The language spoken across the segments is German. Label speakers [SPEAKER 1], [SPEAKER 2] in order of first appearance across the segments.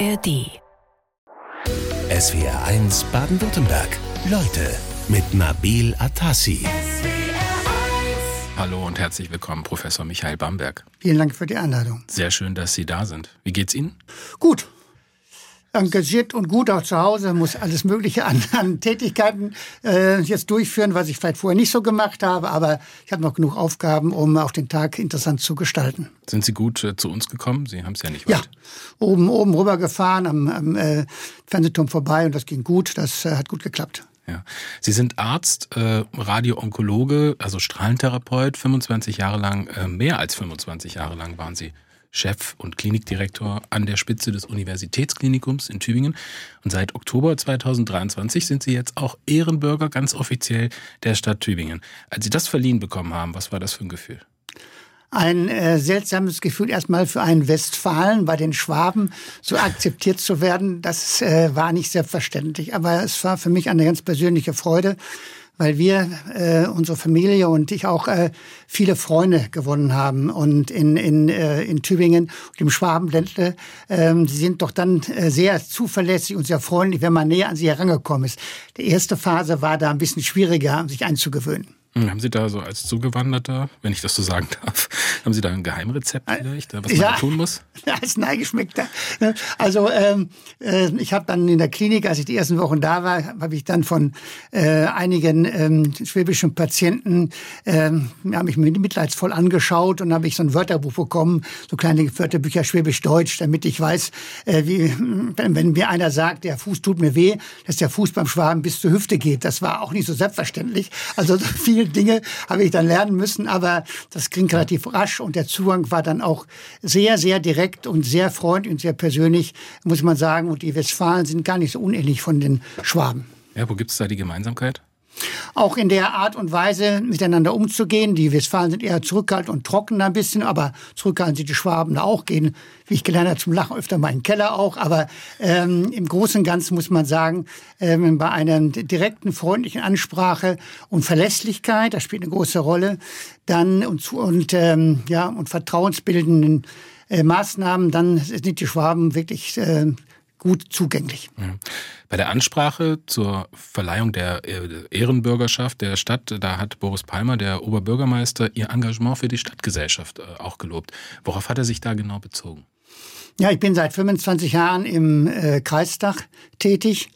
[SPEAKER 1] ARD.
[SPEAKER 2] SWR 1 Baden-Württemberg. Leute mit Nabil Atassi.
[SPEAKER 3] Hallo und herzlich willkommen, Professor Michael Bamberg.
[SPEAKER 4] Vielen Dank für die Einladung.
[SPEAKER 3] Sehr schön, dass Sie da sind. Wie geht's Ihnen?
[SPEAKER 4] Gut. Engagiert und gut auch zu Hause, muss alles Mögliche an, an Tätigkeiten äh, jetzt durchführen, was ich vielleicht vorher nicht so gemacht habe, aber ich habe noch genug Aufgaben, um auch den Tag interessant zu gestalten.
[SPEAKER 3] Sind Sie gut äh, zu uns gekommen? Sie haben es ja nicht
[SPEAKER 4] Ja,
[SPEAKER 3] weit.
[SPEAKER 4] oben, oben rüber gefahren, am, am äh, Fernsehturm vorbei und das ging gut, das äh, hat gut geklappt.
[SPEAKER 3] Ja. Sie sind Arzt, äh, Radio-Onkologe, also Strahlentherapeut. 25 Jahre lang, äh, mehr als 25 Jahre lang waren Sie Chef und Klinikdirektor an der Spitze des Universitätsklinikums in Tübingen. Und seit Oktober 2023 sind Sie jetzt auch Ehrenbürger ganz offiziell der Stadt Tübingen. Als Sie das verliehen bekommen haben, was war das für ein Gefühl?
[SPEAKER 4] Ein äh, seltsames Gefühl erstmal für einen Westfalen bei den Schwaben so akzeptiert zu werden, das äh, war nicht selbstverständlich. Aber es war für mich eine ganz persönliche Freude, weil wir, äh, unsere Familie und ich auch äh, viele Freunde gewonnen haben und in, in, äh, in Tübingen und im Schwabenländle. Ähm, sie sind doch dann äh, sehr zuverlässig und sehr freundlich, wenn man näher an sie herangekommen ist. Die erste Phase war da ein bisschen schwieriger, sich einzugewöhnen.
[SPEAKER 3] Hm, Haben Sie da so als Zugewanderter, wenn ich das so sagen darf, haben Sie da ein Geheimrezept vielleicht, was man
[SPEAKER 4] Ja.
[SPEAKER 3] da tun muss?
[SPEAKER 4] als Neigeschmeckter. Also ähm, äh, ich habe dann in der Klinik, als ich die ersten Wochen da war, habe ich dann von äh, einigen ähm, schwäbischen Patienten, ähm, ja, mich mit- mitleidsvoll angeschaut und habe ich so ein Wörterbuch bekommen, so kleine Wörterbücher Schwäbisch-Deutsch, damit ich weiß, äh, wie, wenn, wenn mir einer sagt, der Fuß tut mir weh, dass der Fuß beim Schwaben bis zur Hüfte geht. Das war auch nicht so selbstverständlich. Also so viele Dinge habe ich dann lernen müssen, aber das ging relativ rasch und der Zugang war dann auch sehr, sehr direkt und sehr freundlich und sehr persönlich, muss man sagen. Und die Westfalen sind gar nicht so unähnlich von den Schwaben.
[SPEAKER 3] Ja, wo gibt es da die Gemeinsamkeit?
[SPEAKER 4] Auch in der Art und Weise miteinander umzugehen. Die Westfalen sind eher zurückhaltend und trocken ein bisschen, aber zurückhaltend sind die Schwaben da auch, gehen, wie ich gelernt habe, zum Lachen öfter mal in den Keller auch. Aber ähm, im Großen und Ganzen muss man sagen, ähm, bei einer direkten, freundlichen Ansprache und Verlässlichkeit, das spielt eine große Rolle, dann und, und, ähm, ja, und vertrauensbildenden äh, Maßnahmen, dann sind die Schwaben wirklich äh, gut zugänglich.
[SPEAKER 3] Ja. Bei der Ansprache zur Verleihung der äh, Ehrenbürgerschaft der Stadt, da hat Boris Palmer, der Oberbürgermeister, ihr Engagement für die Stadtgesellschaft äh, auch gelobt. Worauf hat er sich da genau bezogen?
[SPEAKER 4] Ja, ich bin seit 25 Jahren im äh, Kreistag tätig.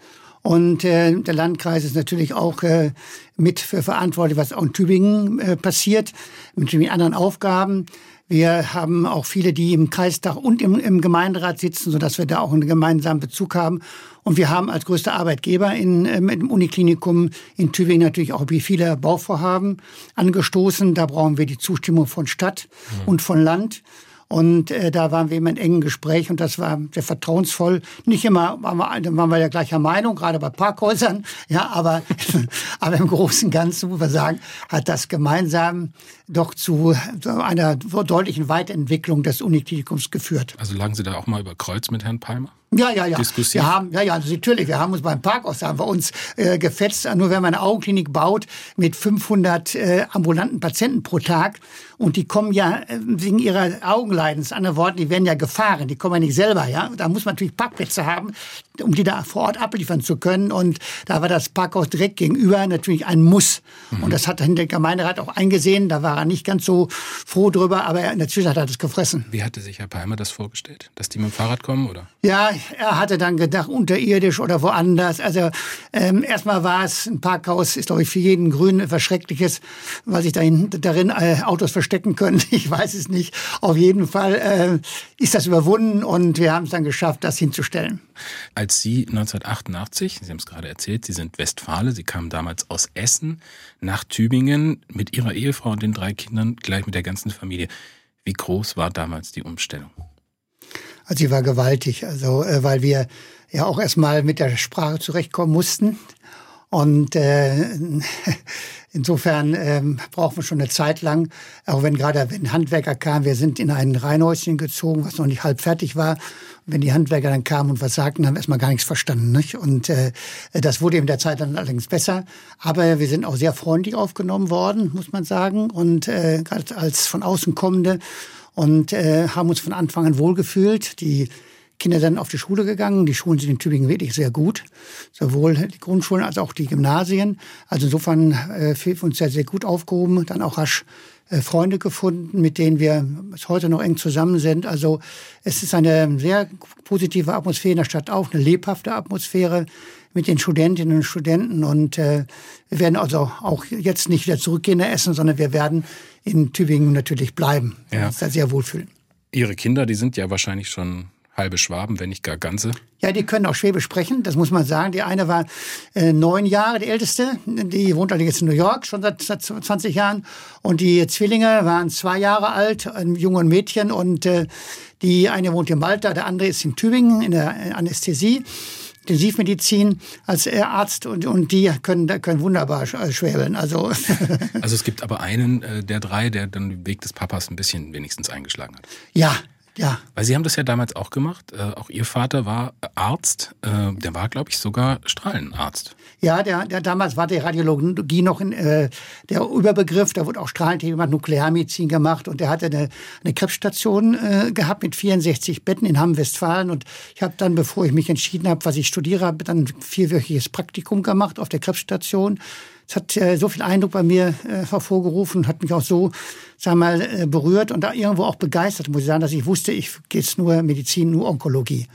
[SPEAKER 4] Und äh, der Landkreis ist natürlich auch äh, mit für verantwortlich, was auch in Tübingen äh, passiert, mit den anderen Aufgaben. Wir haben auch viele, die im Kreistag und im, im Gemeinderat sitzen, sodass wir da auch einen gemeinsamen Bezug haben. Und wir haben als größter Arbeitgeber in, ähm, im Uniklinikum in Tübingen natürlich auch wie viele Bauvorhaben angestoßen. Da brauchen wir die Zustimmung von Stadt und von Land. Und äh, da waren wir immer in engen Gespräch und das war sehr vertrauensvoll. Nicht immer waren wir, waren wir der gleicher Meinung, gerade bei Parkhäusern, ja, aber, aber im Großen und Ganzen, muss man sagen, hat das gemeinsam doch zu einer deutlichen Weiterentwicklung des Uniklinikums geführt.
[SPEAKER 3] Also lagen Sie da auch mal über Kreuz mit Herrn Palmer?
[SPEAKER 4] Ja, ja, ja. Wir haben, ja, ja, natürlich. Wir haben uns beim Parkhaus, da haben wir uns äh, gefetzt. Nur wenn man eine Augenklinik baut mit 500 äh, ambulanten Patienten pro Tag und die kommen ja äh, wegen ihrer Augenleidens, andere Worte, die werden ja gefahren, die kommen ja nicht selber, ja. Da muss man natürlich Parkplätze haben, um die da vor Ort abliefern zu können. Und da war das Parkhaus direkt gegenüber natürlich ein Muss. Und das hat dann der Gemeinderat auch eingesehen. Da war er nicht ganz so froh drüber, aber er, in der Zwischenzeit hat er es gefressen.
[SPEAKER 3] Wie hatte sich Herr Palmer das vorgestellt? Dass die mit dem Fahrrad kommen, oder?
[SPEAKER 4] Ja, er hatte dann gedacht, unterirdisch oder woanders. Also ähm, erstmal war es ein Parkhaus, ist glaube ich für jeden Grünen etwas Schreckliches, weil sich dahin, darin äh, Autos verstecken können. Ich weiß es nicht. Auf jeden Fall äh, ist das überwunden und wir haben es dann geschafft, das hinzustellen.
[SPEAKER 3] Als Sie 1988, Sie haben es gerade erzählt, Sie sind Westfale, Sie kamen damals aus Essen nach Tübingen mit Ihrer Ehefrau und den drei Kindern, gleich mit der ganzen Familie. Wie groß war damals die Umstellung?
[SPEAKER 4] Also sie war gewaltig, also äh, weil wir ja auch erstmal mit der Sprache zurechtkommen mussten. Und äh, insofern ähm, brauchen wir schon eine Zeit lang, auch wenn gerade wenn Handwerker kamen, wir sind in ein Reihenhäuschen gezogen, was noch nicht halb fertig war. Und wenn die Handwerker dann kamen und was sagten, haben wir erstmal gar nichts verstanden. Nicht? Und äh, das wurde in der Zeit dann allerdings besser. Aber wir sind auch sehr freundlich aufgenommen worden, muss man sagen. Und äh, als von außen kommende und äh, haben uns von Anfang an wohlgefühlt. Die Kinder sind auf die Schule gegangen. Die Schulen sind in Tübingen wirklich sehr gut. Sowohl die Grundschulen als auch die Gymnasien. Also insofern äh, wir uns sehr, sehr gut aufgehoben. Dann auch rasch äh, Freunde gefunden, mit denen wir bis heute noch eng zusammen sind. Also es ist eine sehr positive Atmosphäre in der Stadt auch, eine lebhafte Atmosphäre mit den Studentinnen und Studenten. Und äh, wir werden also auch jetzt nicht wieder zurückgehen nach Essen, sondern wir werden in Tübingen natürlich bleiben. Ja. Uns da sehr wohlfühlen.
[SPEAKER 3] Ihre Kinder, die sind ja wahrscheinlich schon halbe Schwaben, wenn nicht gar ganze.
[SPEAKER 4] Ja, die können auch Schwäbisch sprechen, das muss man sagen. Die eine war äh, neun Jahre, die älteste, die wohnt allerdings jetzt in New York, schon seit, seit 20 Jahren. Und die Zwillinge waren zwei Jahre alt, ein Junge und Mädchen. Und äh, die eine wohnt in Malta, der andere ist in Tübingen in der Anästhesie. Intensivmedizin als Arzt und, und die können, können wunderbar schwäbeln. Also,
[SPEAKER 3] also es gibt aber einen äh, der drei, der dann den Weg des Papas ein bisschen wenigstens eingeschlagen hat.
[SPEAKER 4] Ja, ja.
[SPEAKER 3] Weil Sie haben das ja damals auch gemacht. Äh, auch Ihr Vater war Arzt. Äh, der war, glaube ich, sogar Strahlenarzt.
[SPEAKER 4] Ja, der, der damals war die Radiologie noch in, äh, der Überbegriff. Da wurde auch Strahlentechnik, Nuklearmedizin gemacht und der hatte eine, eine Krebsstation äh, gehabt mit 64 Betten in Hamm-Westfalen. Und ich habe dann, bevor ich mich entschieden habe, was ich studiere, habe dann ein vierwöchiges Praktikum gemacht auf der Krebsstation es hat äh, so viel Eindruck bei mir äh, hervorgerufen, hat mich auch so, sagen wir mal, äh, berührt und da irgendwo auch begeistert, muss ich sagen, dass ich wusste, ich gehe jetzt nur Medizin, nur Onkologie.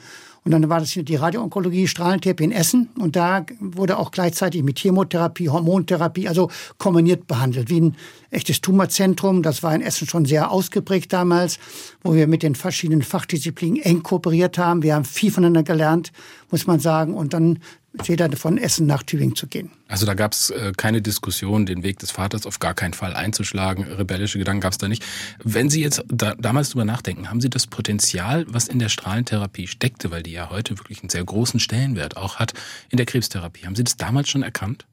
[SPEAKER 4] Und dann war das die Radioonkologie, Strahlentherapie in Essen. Und da wurde auch gleichzeitig mit Chemotherapie, Hormontherapie, also kombiniert behandelt, wie ein echtes Tumorzentrum. Das war in Essen schon sehr ausgeprägt damals, wo wir mit den verschiedenen Fachdisziplinen eng kooperiert haben. Wir haben viel voneinander gelernt, muss man sagen. Und dann jeder von Essen nach Tübingen zu gehen.
[SPEAKER 3] Also da gab es äh, keine Diskussion, den Weg des Vaters auf gar keinen Fall einzuschlagen. Rebellische Gedanken gab es da nicht. Wenn Sie jetzt da, damals drüber nachdenken, haben Sie das Potenzial, was in der Strahlentherapie steckte, weil die ja heute wirklich einen sehr großen Stellenwert auch hat in der Krebstherapie, haben Sie das damals schon erkannt?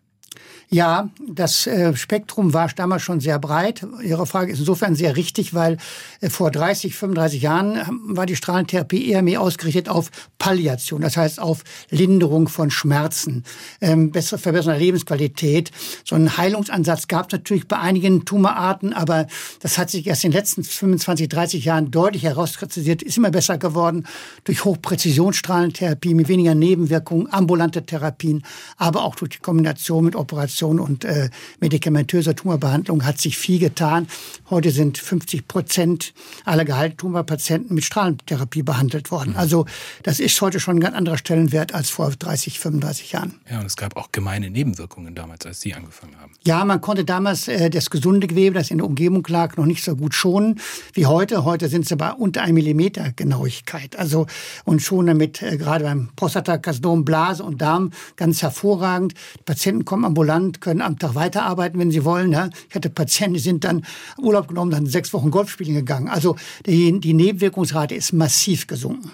[SPEAKER 4] Ja, das äh, Spektrum war damals schon sehr breit. Ihre Frage ist insofern sehr richtig, weil äh, vor 30, 35 Jahren ähm, war die Strahlentherapie eher mehr ausgerichtet auf Palliation, das heißt auf Linderung von Schmerzen, ähm, bessere Verbesserung der Lebensqualität. So einen Heilungsansatz gab es natürlich bei einigen Tumorarten, aber das hat sich erst in den letzten 25, 30 Jahren deutlich herauskristallisiert, ist immer besser geworden durch Hochpräzisionsstrahlentherapie mit weniger Nebenwirkungen, ambulante Therapien, aber auch durch die Kombination mit Operationen Prävention und äh, medikamentöser Tumorbehandlung hat sich viel getan. Heute sind 50 Prozent aller gehaltenen Tumorpatienten mit Strahlentherapie behandelt worden. Mhm. Also das ist heute schon ein ganz anderer Stellenwert als vor 30, 35 Jahren.
[SPEAKER 3] Ja, und es gab auch gemeine Nebenwirkungen damals, als Sie angefangen haben.
[SPEAKER 4] Ja, man konnte damals äh, das gesunde Gewebe, das in der Umgebung lag, noch nicht so gut schonen wie heute. Heute sind es aber unter einem Millimeter Genauigkeit. Also und schon damit äh, gerade beim Prostatakarzinom, Blase und Darm ganz hervorragend. Die Patienten kommen ambulant können am Tag weiterarbeiten, wenn sie wollen. Ja. Ich hatte Patienten, die sind dann Urlaub genommen, dann sechs Wochen Golf spielen gegangen. Also die, die Nebenwirkungsrate ist massiv gesunken.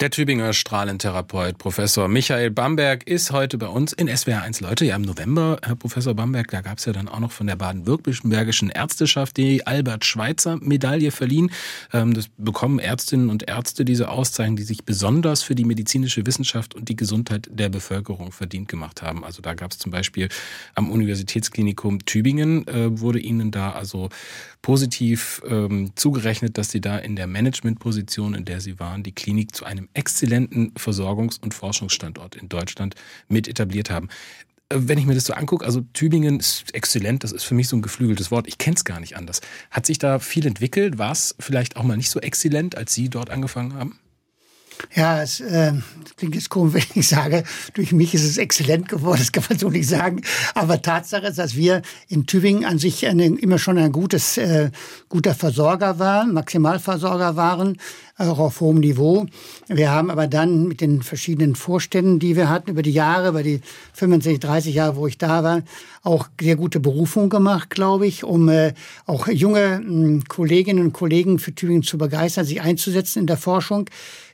[SPEAKER 3] Der Tübinger Strahlentherapeut Professor Michael Bamberg ist heute bei uns in SWR 1 Leute. Ja, im November, Herr Professor Bamberg, da gab es ja dann auch noch von der baden-württembergischen Ärzteschaft die Albert-Schweitzer-Medaille verliehen. Ähm, das bekommen Ärztinnen und Ärzte diese Auszeichnung, die sich besonders für die medizinische Wissenschaft und die Gesundheit der Bevölkerung verdient gemacht haben. Also da gab es zum Beispiel am Universitätsklinikum Tübingen äh, wurde Ihnen da also positiv ähm, zugerechnet, dass Sie da in der Managementposition, in der Sie waren, die Klinik zu einem exzellenten Versorgungs- und Forschungsstandort in Deutschland mit etabliert haben äh, wenn ich mir das so angucke, also Tübingen ist exzellent, das ist für mich so ein geflügeltes Wort. Ich kenne es gar nicht anders. Hat sich da viel entwickelt? War es vielleicht auch mal nicht so exzellent, als Sie dort angefangen haben?
[SPEAKER 4] Ja, es äh, klingt jetzt komisch, wenn ich sage, durch mich ist es exzellent geworden, das kann man so nicht sagen. Aber Tatsache ist, dass wir in Tübingen an sich eine, immer schon ein gutes, äh, guter Versorger waren, Maximalversorger waren, auch auf hohem Niveau. Wir haben aber dann mit den verschiedenen Vorständen, die wir hatten über die Jahre, über die 25, 30 Jahre, wo ich da war, auch sehr gute Berufung gemacht, glaube ich, um äh, auch junge äh, Kolleginnen und Kollegen für Tübingen zu begeistern, sich einzusetzen in der Forschung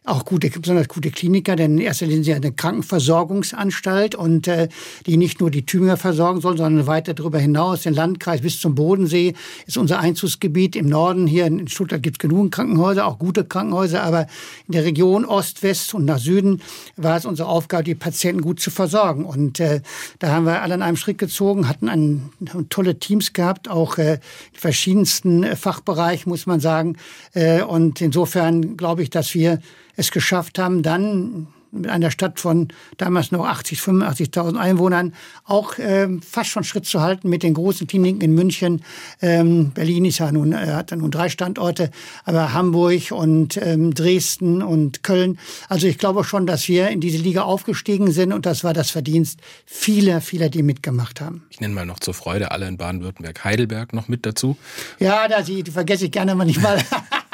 [SPEAKER 4] auch gute, besonders gute Kliniker, denn in erster Linie eine Krankenversorgungsanstalt und äh, die nicht nur die Tübinger versorgen soll, sondern weiter darüber hinaus, den Landkreis bis zum Bodensee ist unser Einzugsgebiet. Im Norden hier in Stuttgart gibt es genug Krankenhäuser, auch gute Krankenhäuser Krankenhäuser, aber in der Region Ost, West und nach Süden war es unsere Aufgabe, die Patienten gut zu versorgen. Und äh, da haben wir alle in einem Schritt gezogen, hatten ein, tolle Teams gehabt, auch äh, in verschiedensten äh, Fachbereichen, muss man sagen. Äh, und insofern glaube ich, dass wir es geschafft haben, dann mit einer Stadt von damals noch 80, 85.000 Einwohnern auch ähm, fast schon Schritt zu halten mit den großen Kliniken in München. Ähm, Berlin ist ja nun, äh, hat ja nun drei Standorte, aber Hamburg und ähm, Dresden und Köln. Also ich glaube schon, dass wir in diese Liga aufgestiegen sind und das war das Verdienst vieler, vieler, die mitgemacht haben.
[SPEAKER 3] Ich nenne mal noch zur Freude alle in Baden-Württemberg Heidelberg noch mit dazu.
[SPEAKER 4] Ja, da die vergesse ich gerne manchmal.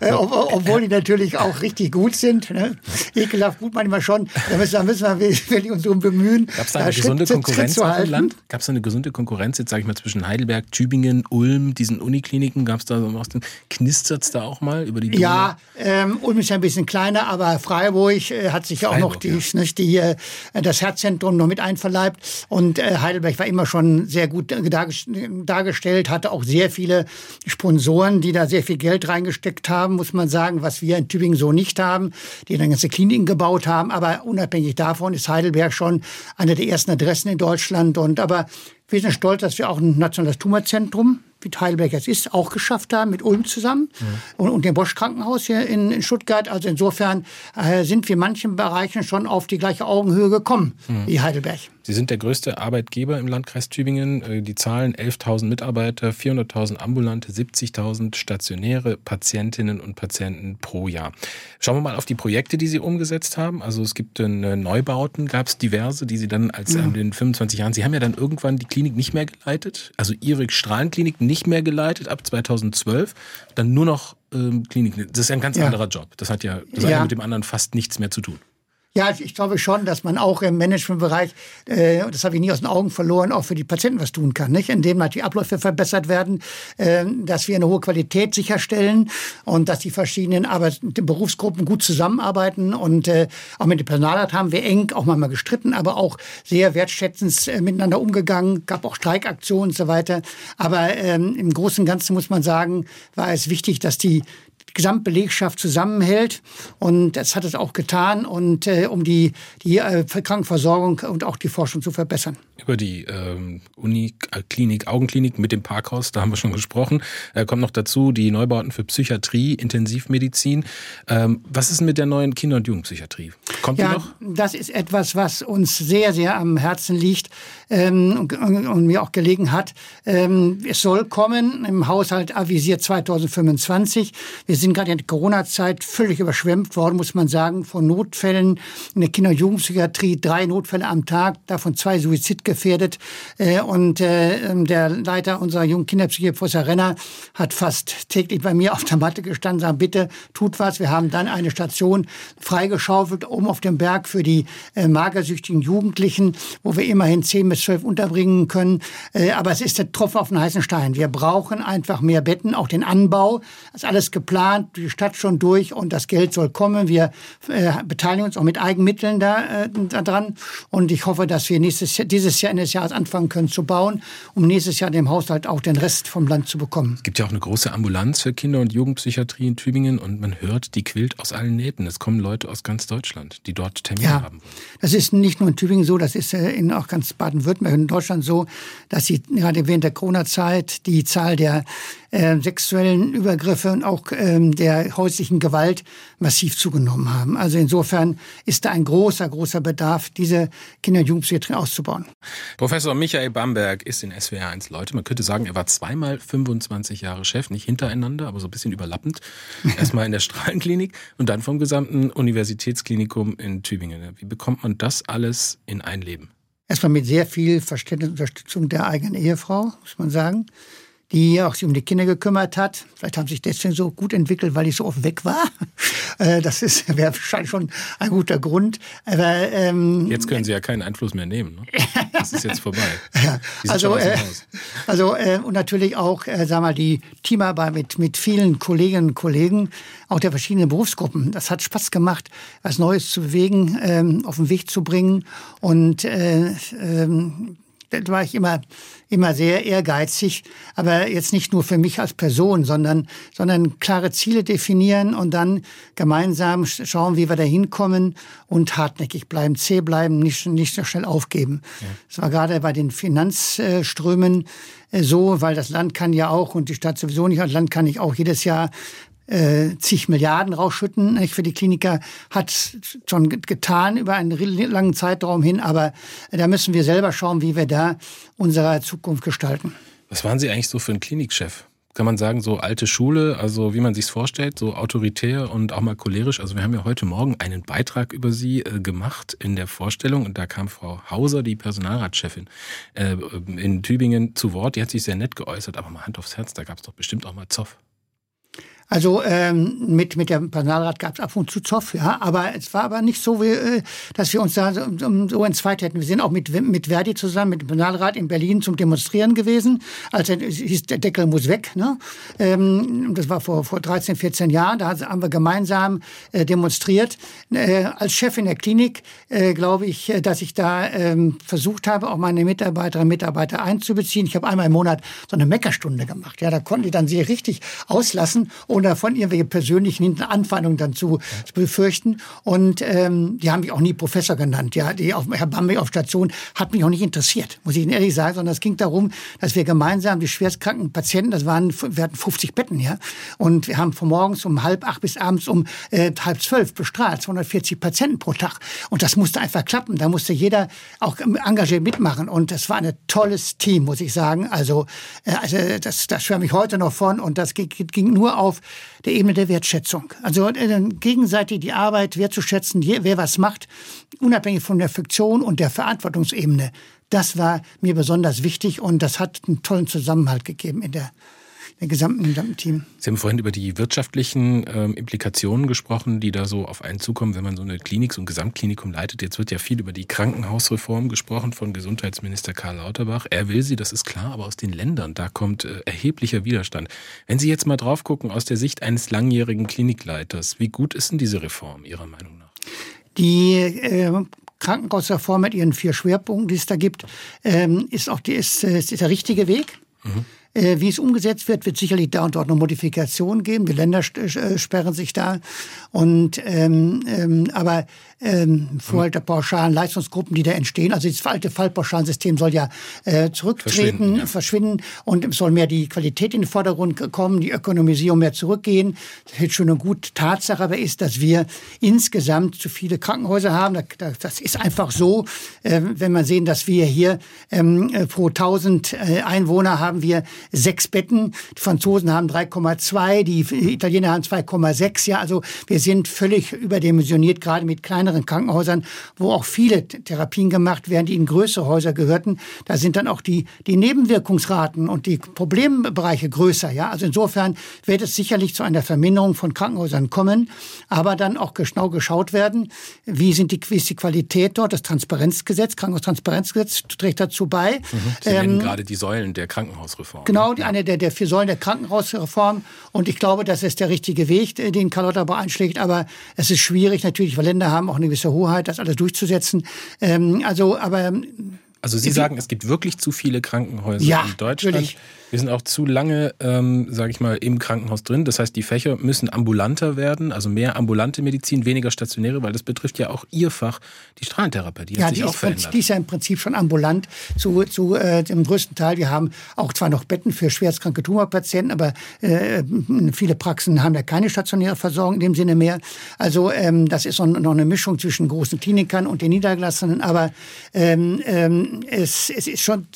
[SPEAKER 4] Äh, ob, obwohl die natürlich auch richtig gut sind. Ne? Ekelhaft gut manchmal schon. Da müssen, da müssen wir wirklich uns darum bemühen.
[SPEAKER 3] Gab es da eine da gesunde Schritt, Konkurrenz Schritt im Land? Gab es da eine gesunde Konkurrenz jetzt, sage ich mal, zwischen Heidelberg, Tübingen, Ulm, diesen Unikliniken? Gab es da so knistert es da auch mal über die
[SPEAKER 4] Dinge? Ja, ähm, Ulm ist ja ein bisschen kleiner, aber Freiburg äh, hat sich ja auch noch die, ja. nicht, die, äh, das Herzzentrum noch mit einverleibt. Und äh, Heidelberg war immer schon sehr gut dargestellt, hatte auch sehr viele Sponsoren, die da sehr viel Geld reingesteckt haben haben, muss man sagen, was wir in Tübingen so nicht haben, die dann ganze Kliniken gebaut haben. Aber unabhängig davon ist Heidelberg schon eine der ersten Adressen in Deutschland. Und aber wir sind stolz, dass wir auch ein nationales Tumorzentrum wie Heidelberg jetzt ist, auch geschafft haben mit Ulm zusammen mhm. und, und, dem Bosch Krankenhaus hier in, in Stuttgart. Also insofern äh, sind wir in manchen Bereichen schon auf die gleiche Augenhöhe gekommen mhm. wie Heidelberg.
[SPEAKER 3] Sie sind der größte Arbeitgeber im Landkreis Tübingen. Äh, die Zahlen 11.000 Mitarbeiter, 400.000 ambulante, 70.000 stationäre Patientinnen und Patienten pro Jahr. Schauen wir mal auf die Projekte, die Sie umgesetzt haben. Also es gibt äh, Neubauten, gab es diverse, die Sie dann als ja. in den 25 Jahren, Sie haben ja dann irgendwann die Klinik nicht mehr geleitet, also Ihre Strahlenklinik nicht mehr geleitet ab 2012, dann nur noch ähm, Klinik. Das ist ja ein ganz ja. anderer Job. Das hat ja das ja. eine mit dem anderen fast nichts mehr zu tun.
[SPEAKER 4] Ja, ich glaube schon, dass man auch im Managementbereich, äh, das habe ich nie aus den Augen verloren, auch für die Patienten was tun kann, nicht? Indem halt die Abläufe verbessert werden, äh, dass wir eine hohe Qualität sicherstellen und dass die verschiedenen Arbeits Berufsgruppen gut zusammenarbeiten und äh, auch mit dem Personalrat haben wir eng auch mal gestritten, aber auch sehr wertschätzend äh, miteinander umgegangen, gab auch Streikaktionen und so weiter. Aber ähm, im Großen und Ganzen muss man sagen, war es wichtig, dass die Gesamtbelegschaft zusammenhält. Und das hat es auch getan, und äh, um die, die äh, Krankenversorgung und auch die Forschung zu verbessern.
[SPEAKER 3] Über die ähm, Uniklinik, Augenklinik mit dem Parkhaus, da haben wir schon gesprochen. Äh, kommt noch dazu die Neubauten für Psychiatrie, Intensivmedizin. Ähm, was ist mit der neuen Kinder- und Jugendpsychiatrie?
[SPEAKER 4] Kommt ja, die noch? Das ist etwas, was uns sehr, sehr am Herzen liegt ähm, und, und, mir auch gelegen hat. Ähm, es soll kommen, im Haushalt avisiert 2025. Wir sind gerade in der Corona-Zeit völlig überschwemmt worden, muss man sagen, von Notfällen in der Kinder- und Jugendpsychiatrie. Drei Notfälle am Tag, davon zwei suizidgefährdet. Äh, und äh, der Leiter unserer jungen Kinderpsychiatrie, Professor Renner, hat fast täglich bei mir auf der Matte gestanden, sagt, bitte tut was. Wir haben dann eine Station freigeschaufelt, oben auf dem Berg für die äh, magersüchtigen Jugendlichen, wo wir immerhin zehn bis zwölf unterbringen können. Aber es ist der Tropfen auf den heißen Stein. Wir brauchen einfach mehr Betten, auch den Anbau. Das ist alles geplant plant die Stadt schon durch und das Geld soll kommen. Wir beteiligen uns auch mit Eigenmitteln da, äh, daran und ich hoffe, dass wir nächstes Jahr, dieses Jahr Ende des Jahres anfangen können zu bauen, um nächstes Jahr dem Haushalt auch den Rest vom Land zu bekommen.
[SPEAKER 3] Es gibt ja auch eine große Ambulanz für Kinder- und Jugendpsychiatrie in Tübingen und man hört, die quillt aus allen Nähten. Es kommen Leute aus ganz Deutschland, die dort Termine ja, haben.
[SPEAKER 4] Das ist nicht nur in Tübingen so, das ist äh, in auch ganz Baden-Württemberg und in Deutschland so, dass sie gerade während der Corona-Zeit die Zahl der äh, sexuellen Übergriffe und auch ähm, der häuslichen Gewalt massiv zugenommen haben. Also insofern ist da ein großer, großer Bedarf, diese Kinder- und Jugendpsychiatrie auszubauen.
[SPEAKER 3] Professor Michael Bamberg ist in SWR 1 Leute. Man könnte sagen, er war zweimal 25 Jahre Chef, nicht hintereinander, aber so ein bisschen überlappend. Erstmal in der Strahlenklinik und dann vom gesamten Universitätsklinikum in Tübingen. Wie bekommt man das alles in ein Leben?
[SPEAKER 4] Erstmal mit sehr viel Verständnis und Unterstützung der eigenen Ehefrau, muss man sagen die auch sich um die Kinder gekümmert hat. Vielleicht haben sich deswegen so gut entwickelt, weil ich so oft weg war. Äh, das ist wäre wahrscheinlich schon ein guter Grund. Aber,
[SPEAKER 3] ähm, jetzt können Sie ja keinen Einfluss mehr nehmen. Ne? Das ist jetzt vorbei.
[SPEAKER 4] also, äh, also äh, und natürlich auch, äh, sag mal, die Teamarbeit mit mit vielen Kolleginnen und Kollegen, auch der verschiedenen Berufsgruppen. Das hat Spaß gemacht, was Neues zu bewegen, ähm, auf den Weg zu bringen und äh, ähm, war ich immer, immer sehr ehrgeizig, aber jetzt nicht nur für mich als Person, sondern, sondern klare Ziele definieren und dann gemeinsam schauen, wie wir da hinkommen und hartnäckig bleiben, zäh bleiben, nicht, nicht so schnell aufgeben. Ja. Das war gerade bei den Finanzströmen äh, so, weil das Land kann ja auch und die Stadt sowieso nicht, das Land kann nicht auch jedes Jahr äh, zig Milliarden rausschütten. Nicht? Für die Kliniker hat schon getan über einen langen Zeitraum hin, aber da müssen wir selber schauen, wie wir da unsere Zukunft gestalten.
[SPEAKER 3] Was waren Sie eigentlich so für ein Klinikchef? Kann man sagen, so alte Schule, also wie man sich's vorstellt, so autoritär und auch mal cholerisch. Also wir haben ja heute Morgen einen Beitrag über Sie äh, gemacht in der Vorstellung und da kam Frau Hauser, die Personalratschefin äh, in Tübingen zu Wort. Die hat sich sehr nett geäußert, aber mal Hand aufs Herz, da gab's doch bestimmt auch mal Zoff.
[SPEAKER 4] Also ähm, mit, mit dem Personalrat gab es ab und zu Zoff, ja, aber es war aber nicht so, wie, äh, dass wir uns da so, so entzweit hätten. Wir sind auch mit, mit Verdi zusammen, mit dem Personalrat in Berlin zum Demonstrieren gewesen. Also es hieß, der Deckel muss weg. Ne? Ähm, das war vor, vor 13, 14 Jahren. Da haben wir gemeinsam äh, demonstriert. Äh, als Chef in der Klinik äh, glaube ich, äh, dass ich da ähm, versucht habe, auch meine Mitarbeiterinnen und Mitarbeiter einzubeziehen. Ich habe einmal im Monat so eine Meckerstunde gemacht. Ja, da konnten die dann sie richtig auslassen ohne davon irgendwelche persönlichen Anfeindungen dann zu, zu befürchten. Und ähm, die haben mich auch nie Professor genannt. Ja, die auf, Herr Bambi auf Station hat mich auch nicht interessiert, muss ich Ihnen ehrlich sagen, sondern es ging darum, dass wir gemeinsam die schwerstkranken Patienten, das waren, wir hatten 50 Betten, ja, und wir haben von morgens um halb acht bis abends um äh, halb zwölf bestrahlt, 240 Patienten pro Tag. Und das musste einfach klappen. Da musste jeder auch engagiert mitmachen. Und das war ein tolles Team, muss ich sagen. Also, äh, also das, das schwärme ich heute noch von. Und das ging, ging nur auf der Ebene der Wertschätzung. Also äh, gegenseitig die Arbeit wertzuschätzen, wer was macht, unabhängig von der Fiktion und der Verantwortungsebene. Das war mir besonders wichtig und das hat einen tollen Zusammenhalt gegeben in der der gesamten, gesamten Team.
[SPEAKER 3] Sie haben vorhin über die wirtschaftlichen ähm, Implikationen gesprochen, die da so auf einen zukommen, wenn man so eine Klinik, so ein Gesamtklinikum leitet. Jetzt wird ja viel über die Krankenhausreform gesprochen von Gesundheitsminister Karl Lauterbach. Er will sie, das ist klar, aber aus den Ländern, da kommt äh, erheblicher Widerstand. Wenn Sie jetzt mal drauf gucken, aus der Sicht eines langjährigen Klinikleiters, wie gut ist denn diese Reform Ihrer Meinung nach?
[SPEAKER 4] Die äh, Krankenhausreform mit ihren vier Schwerpunkten, die es da gibt, ähm, ist auch die, ist, äh, ist der richtige Weg. Mhm. Äh, wie es umgesetzt wird, wird sicherlich da und dort noch Modifikationen geben. Die Länder äh, sperren sich da. Und ähm, ähm, aber ähm, Vorhalt der pauschalen Leistungsgruppen, die da entstehen. Also das alte Fallpauschalensystem soll ja äh, zurücktreten, verschwinden, ja. verschwinden und es soll mehr die Qualität in den Vordergrund kommen, die Ökonomisierung mehr zurückgehen. Das ist schon eine gute Tatsache, aber ist, dass wir insgesamt zu viele Krankenhäuser haben. Das ist einfach so, äh, wenn man sehen, dass wir hier ähm, pro 1000 äh, Einwohner haben wir sechs Betten. Die Franzosen haben 3,2, die Italiener haben 2,6. Ja, also wir sind völlig überdimensioniert, gerade mit kleineren kleineren Krankenhäusern, wo auch viele Therapien gemacht werden, die in größere Häuser gehörten. Da sind dann auch die, die Nebenwirkungsraten und die Problembereiche größer. Ja? Also insofern wird es sicherlich zu einer Verminderung von Krankenhäusern kommen, aber dann auch genau geschaut werden, wie, sind die, wie ist die Qualität dort. Das Transparenzgesetz, Krankenhaustransparenzgesetz trägt dazu bei.
[SPEAKER 3] Mhm. Sie ähm, nennen gerade die Säulen der Krankenhausreform.
[SPEAKER 4] Genau, ja. eine der, der vier Säulen der Krankenhausreform. Und ich glaube, das ist der richtige Weg, den Karl Lauterbach einschlägt. Aber es ist schwierig natürlich, weil Länder haben auch eine gewisse Hoheit, das alles durchzusetzen. Ähm, also, aber
[SPEAKER 3] also Sie sagen, es gibt wirklich zu viele Krankenhäuser ja, in Deutschland. Natürlich. Wir sind auch zu lange, ähm, sage ich mal, im Krankenhaus drin. Das heißt, die Fächer müssen ambulanter werden, also mehr ambulante Medizin, weniger stationäre, weil das betrifft ja auch Ihr Fach, die Strahlentherapie. Die
[SPEAKER 4] ja, die
[SPEAKER 3] auch verändert.
[SPEAKER 4] Die ist ja im Prinzip schon ambulant zu, zu äh, dem größten Teil. Wir haben auch zwar noch Betten für schwerstkranke Tumorpatienten, aber äh, viele Praxen haben ja keine stationäre Versorgung in dem Sinne mehr. Also ähm, das ist noch eine Mischung zwischen großen Klinikern und den Niedergelassenen. Aber ähm, ähm, es, es ist schon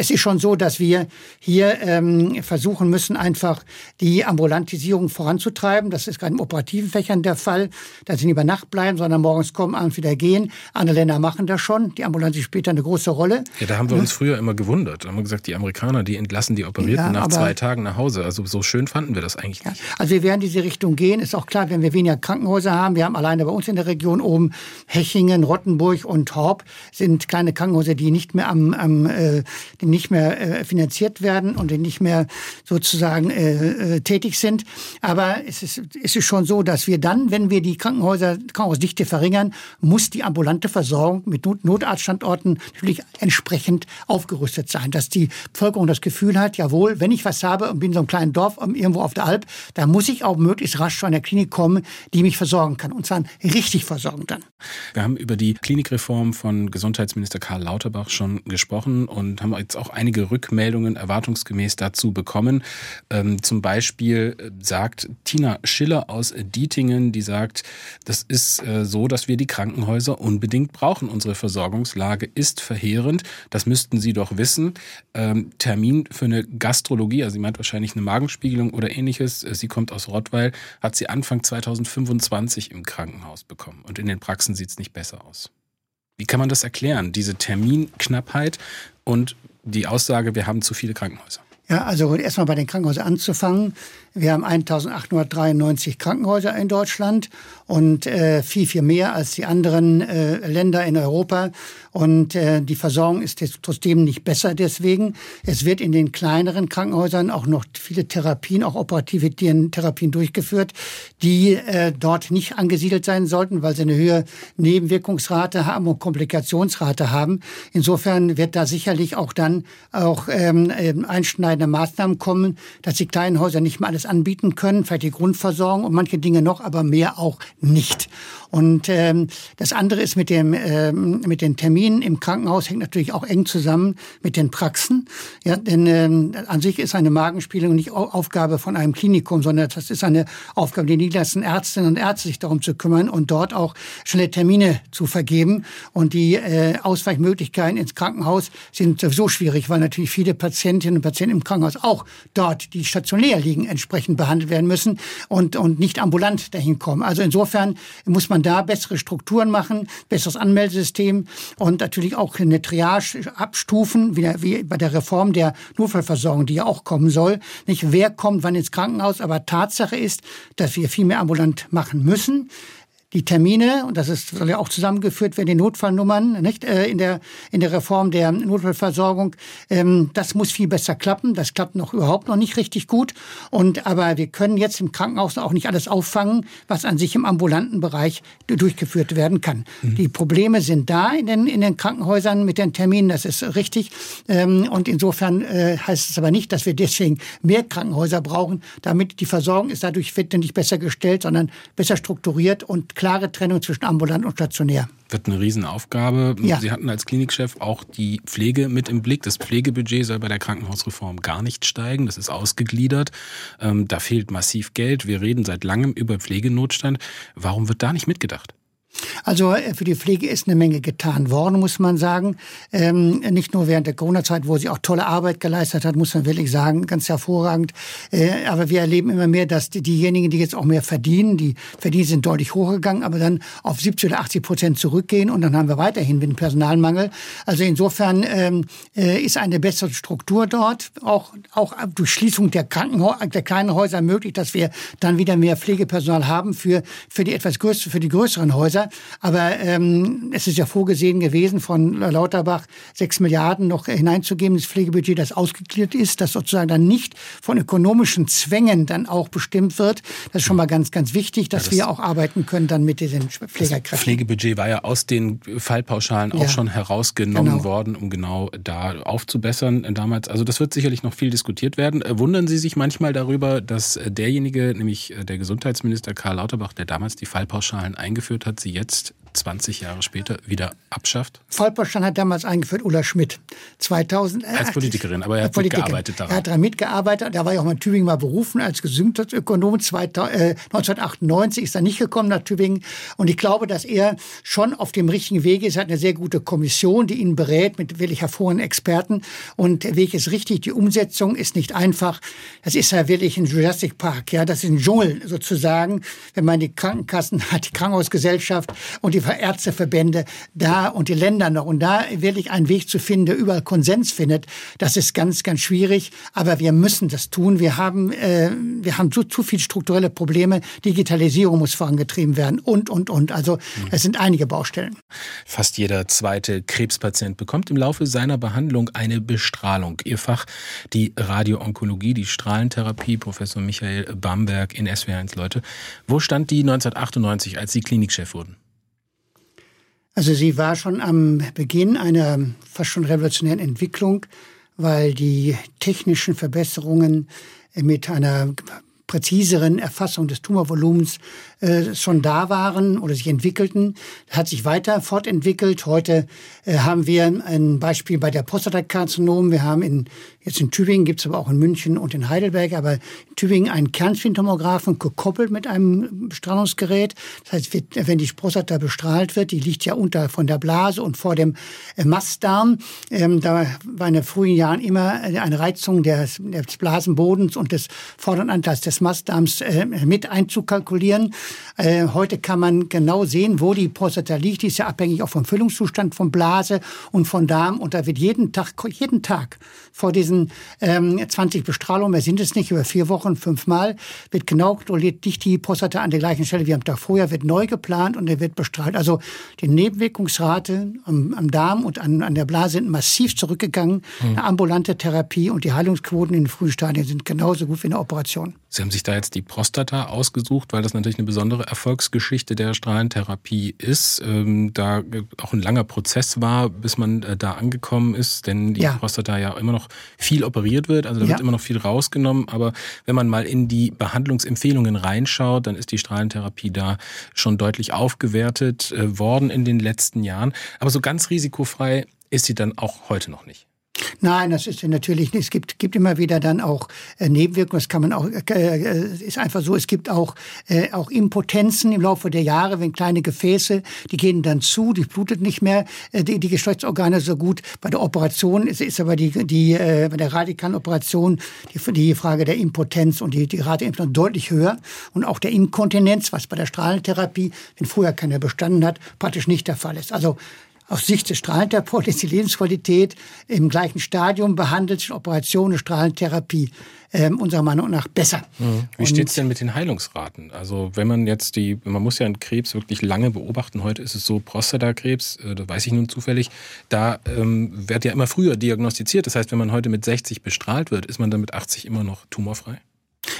[SPEAKER 4] es ist schon so, dass wir hier ähm, versuchen müssen, einfach die Ambulantisierung voranzutreiben. Das ist gerade in operativen Fächern der Fall, dass sie nicht über Nacht bleiben, sondern morgens kommen, abends wieder gehen. Andere Länder machen das schon. Die Ambulanz spielt da eine große Rolle.
[SPEAKER 3] Ja, da haben wir uns früher immer gewundert. Da haben wir gesagt, die Amerikaner, die entlassen die Operierten ja, nach zwei Tagen nach Hause. Also so schön fanden wir das eigentlich nicht.
[SPEAKER 4] Ja, also wir werden diese Richtung gehen. Ist auch klar, wenn wir weniger Krankenhäuser haben. Wir haben alleine bei uns in der Region oben Hechingen, Rottenburg und Horb sind kleine Krankenhäuser, die nicht mehr am, am äh, den nicht mehr äh, finanziert werden und die nicht mehr sozusagen äh, äh, tätig sind. Aber es ist, es ist schon so, dass wir dann, wenn wir die Krankenhäuser, Krankenhausdichte verringern, muss die ambulante Versorgung mit Not Notarztstandorten natürlich entsprechend aufgerüstet sein. Dass die Bevölkerung das Gefühl hat, jawohl, wenn ich was habe und bin so ein kleines Dorf irgendwo auf der Alp, dann muss ich auch möglichst rasch zu einer Klinik kommen, die mich versorgen kann. Und zwar richtig versorgen dann.
[SPEAKER 3] Wir haben über die Klinikreform von Gesundheitsminister Karl Lauterbach schon gesprochen und haben jetzt auch einige Rückmeldungen erwartungsgemäß dazu bekommen. Ähm, zum Beispiel äh, sagt Tina Schiller aus Dietingen, die sagt, das ist äh, so, dass wir die Krankenhäuser unbedingt brauchen. Unsere Versorgungslage ist verheerend. Das müssten Sie doch wissen. Ähm, Termin für eine Gastrologie, also sie meint wahrscheinlich eine Magenspiegelung oder ähnliches. Äh, sie kommt aus Rottweil, hat sie Anfang 2025 im Krankenhaus bekommen. Und in den Praxen sieht es nicht besser aus. Wie kann man das erklären, diese Terminknappheit und die Aussage, wir haben zu viele Krankenhäuser?
[SPEAKER 4] Ja, also erstmal bei den Krankenhäusern anzufangen. Wir haben 1893 Krankenhäuser in Deutschland und äh, viel, viel mehr als die anderen äh, Länder in Europa. Und äh, die Versorgung ist trotzdem nicht besser deswegen. Es wird in den kleineren Krankenhäusern auch noch viele Therapien, auch operative Therapien durchgeführt, die äh, dort nicht angesiedelt sein sollten, weil sie eine höhere Nebenwirkungsrate haben und Komplikationsrate haben. Insofern wird da sicherlich auch dann auch ähm, ähm einschneidende Maßnahmen kommen, dass die kleinen Häuser nicht mehr alles anbieten können, vielleicht die Grundversorgung und manche Dinge noch, aber mehr auch nicht. Und ähm, das andere ist mit dem ähm, mit den Terminen im Krankenhaus hängt natürlich auch eng zusammen mit den Praxen. Ja, denn ähm, an sich ist eine Magenspielung nicht Aufgabe von einem Klinikum, sondern das ist eine Aufgabe der niederlassenen Ärztinnen und Ärzte, sich darum zu kümmern und dort auch schnelle Termine zu vergeben. Und die äh, Ausweichmöglichkeiten ins Krankenhaus sind sowieso schwierig, weil natürlich viele Patientinnen und Patienten im Krankenhaus auch dort, die stationär liegen, entsprechend behandelt werden müssen und und nicht ambulant dahin kommen. Also insofern muss man da bessere Strukturen machen, besseres Anmeldesystem und natürlich auch eine Triage abstufen, wie, wie bei der Reform der Notfallversorgung, die ja auch kommen soll. Nicht wer kommt wann ins Krankenhaus, aber Tatsache ist, dass wir viel mehr ambulant machen müssen die Termine, und das ist, soll ja auch zusammengeführt werden, die Notfallnummern, nicht, äh, in der, in der Reform der Notfallversorgung, ähm, das muss viel besser klappen. Das klappt noch überhaupt noch nicht richtig gut. Und, aber wir können jetzt im Krankenhaus auch nicht alles auffangen, was an sich im ambulanten Bereich durchgeführt werden kann. Mhm. Die Probleme sind da in den, in den Krankenhäusern mit den Terminen, das ist richtig. Ähm, und insofern äh, heißt es aber nicht, dass wir deswegen mehr Krankenhäuser brauchen, damit die Versorgung ist dadurch nicht besser gestellt, sondern besser strukturiert und klare Trennung zwischen ambulant und stationär.
[SPEAKER 3] Wird eine Riesenaufgabe. Ja. Sie hatten als Klinikchef auch die Pflege mit im Blick. Das Pflegebudget soll bei der Krankenhausreform gar nicht steigen. Das ist ausgegliedert. Ähm, da fehlt massiv Geld. Wir reden seit langem über Pflegenotstand. Warum wird da nicht mitgedacht?
[SPEAKER 4] Also äh, für die Pflege ist eine Menge getan worden, muss man sagen. Ähm, nicht nur während der Corona-Zeit, wo sie auch tolle Arbeit geleistet hat, muss man wirklich sagen, ganz hervorragend. Äh, aber wir erleben immer mehr, dass die, diejenigen, die jetzt auch mehr verdienen, die Verdienen sind deutlich hochgegangen, aber dann auf 70 oder 80 Prozent zurückgehen und dann haben wir weiterhin den Personalmangel. Also insofern ähm, äh, ist eine bessere Struktur dort, auch, auch durch Schließung der Krankenhäuser, der kleinen Häuser möglich, dass wir dann wieder mehr Pflegepersonal haben für, für die etwas größeren, für die größeren Häuser. Aber ähm, es ist ja vorgesehen gewesen, von Lauterbach sechs Milliarden noch hineinzugeben, das Pflegebudget, das ausgegliedert ist, das sozusagen dann nicht von ökonomischen Zwängen dann auch bestimmt wird. Das ist schon mal ganz, ganz wichtig, dass ja, das wir auch arbeiten können dann mit diesen Pflegerkräften.
[SPEAKER 3] Das Pflegebudget war ja aus den Fallpauschalen ja. auch schon herausgenommen genau. worden, um genau da aufzubessern damals. Also das wird sicherlich noch viel diskutiert werden. Äh, wundern Sie sich manchmal darüber, dass derjenige, nämlich äh, der Gesundheitsminister Karl Lauterbach, der damals die Fallpauschalen eingeführt hat, sie jetzt 20 Jahre später wieder abschafft?
[SPEAKER 4] Vollpoststand hat damals eingeführt Ulla Schmidt. 2000,
[SPEAKER 3] äh, als Politikerin, aber er hat mitgearbeitet daran.
[SPEAKER 4] Er hat daran mitgearbeitet. Da war ja auch mal in Tübingen mal berufen als Gesundheitsökonom. 1998 ist er nicht gekommen nach Tübingen. Und ich glaube, dass er schon auf dem richtigen Weg ist. Er hat eine sehr gute Kommission, die ihn berät mit wirklich hervorragenden Experten. Und der Weg ist richtig. Die Umsetzung ist nicht einfach. Das ist ja wirklich ein Jurassic Park. Ja, das ist ein Dschungel sozusagen. Wenn man die Krankenkassen hat, die Krankenhausgesellschaft und die die Ärzteverbände da und die Länder noch. Und da wirklich einen Weg zu finden, der überall Konsens findet, das ist ganz, ganz schwierig. Aber wir müssen das tun. Wir haben, äh, wir haben zu, zu viele strukturelle Probleme. Digitalisierung muss vorangetrieben werden und, und, und. Also mhm. es sind einige Baustellen.
[SPEAKER 3] Fast jeder zweite Krebspatient bekommt im Laufe seiner Behandlung eine Bestrahlung. Ihr Fach, die Radioonkologie, die Strahlentherapie, Professor Michael Bamberg in SW1 Leute. Wo stand die 1998, als Sie Klinikchef wurden?
[SPEAKER 4] Also sie war schon am Beginn einer fast schon revolutionären Entwicklung, weil die technischen Verbesserungen mit einer präziseren Erfassung des Tumorvolumens äh, schon da waren oder sich entwickelten, hat sich weiter fortentwickelt. Heute äh, haben wir ein Beispiel bei der Prostatakarzinom. Wir haben in, jetzt in Tübingen, gibt es aber auch in München und in Heidelberg, aber in Tübingen einen Kernspintomographen gekoppelt mit einem Bestrahlungsgerät. Das heißt, wenn die Prostata bestrahlt wird, die liegt ja unter von der Blase und vor dem äh, Mastdarm. Ähm, da war in den frühen Jahren immer eine Reizung des, des Blasenbodens und des vorderen Anteils des Mastdarms äh, mit einzukalkulieren. Äh, heute kann man genau sehen, wo die Prostata liegt. Die ist ja abhängig auch vom Füllungszustand von Blase und von Darm. Und da wird jeden Tag, jeden Tag vor diesen ähm, 20 Bestrahlungen, mehr sind es nicht, über vier Wochen, fünfmal, wird genau kontrolliert, dicht die Prostata an der gleichen Stelle wie am Tag vorher, wird neu geplant und er wird bestrahlt. Also die Nebenwirkungsrate am, am Darm und an, an der Blase sind massiv zurückgegangen. Mhm. Eine ambulante Therapie und die Heilungsquoten in den frühen Stadien sind genauso gut wie eine Operation.
[SPEAKER 3] Sie haben sich da jetzt die Prostata ausgesucht, weil das natürlich eine besondere Erfolgsgeschichte der Strahlentherapie ist. Ähm, da auch ein langer Prozess war, bis man äh, da angekommen ist, denn die ja. Prostata ja immer noch viel operiert wird, also da ja. wird immer noch viel rausgenommen. Aber wenn man mal in die Behandlungsempfehlungen reinschaut, dann ist die Strahlentherapie da schon deutlich aufgewertet äh, worden in den letzten Jahren. Aber so ganz risikofrei ist sie dann auch heute noch nicht.
[SPEAKER 4] Nein, das ist natürlich nicht. Es gibt, gibt immer wieder dann auch äh, Nebenwirkungen. Das kann man auch, äh, äh, ist einfach so. Es gibt auch, äh, auch Impotenzen im Laufe der Jahre, wenn kleine Gefäße, die gehen dann zu, die blutet nicht mehr, äh, die, die Geschlechtsorgane so gut. Bei der Operation ist, ist aber die, die, äh, bei der radikalen Operation die, die Frage der Impotenz und die, die Rate Implantation deutlich höher. Und auch der Inkontinenz, was bei der Strahlentherapie, wenn vorher keiner bestanden hat, praktisch nicht der Fall ist. Also aus Sicht des Strahlentherapeuts ist die Lebensqualität im gleichen Stadium behandelt, Operation, Strahlentherapie ähm, unserer Meinung nach besser.
[SPEAKER 3] Mhm. Wie steht es denn mit den Heilungsraten? Also wenn man jetzt die, man muss ja einen Krebs wirklich lange beobachten. Heute ist es so Prostatakrebs, äh, das weiß ich nun zufällig. Da ähm, wird ja immer früher diagnostiziert. Das heißt, wenn man heute mit 60 bestrahlt wird, ist man dann mit 80 immer noch tumorfrei?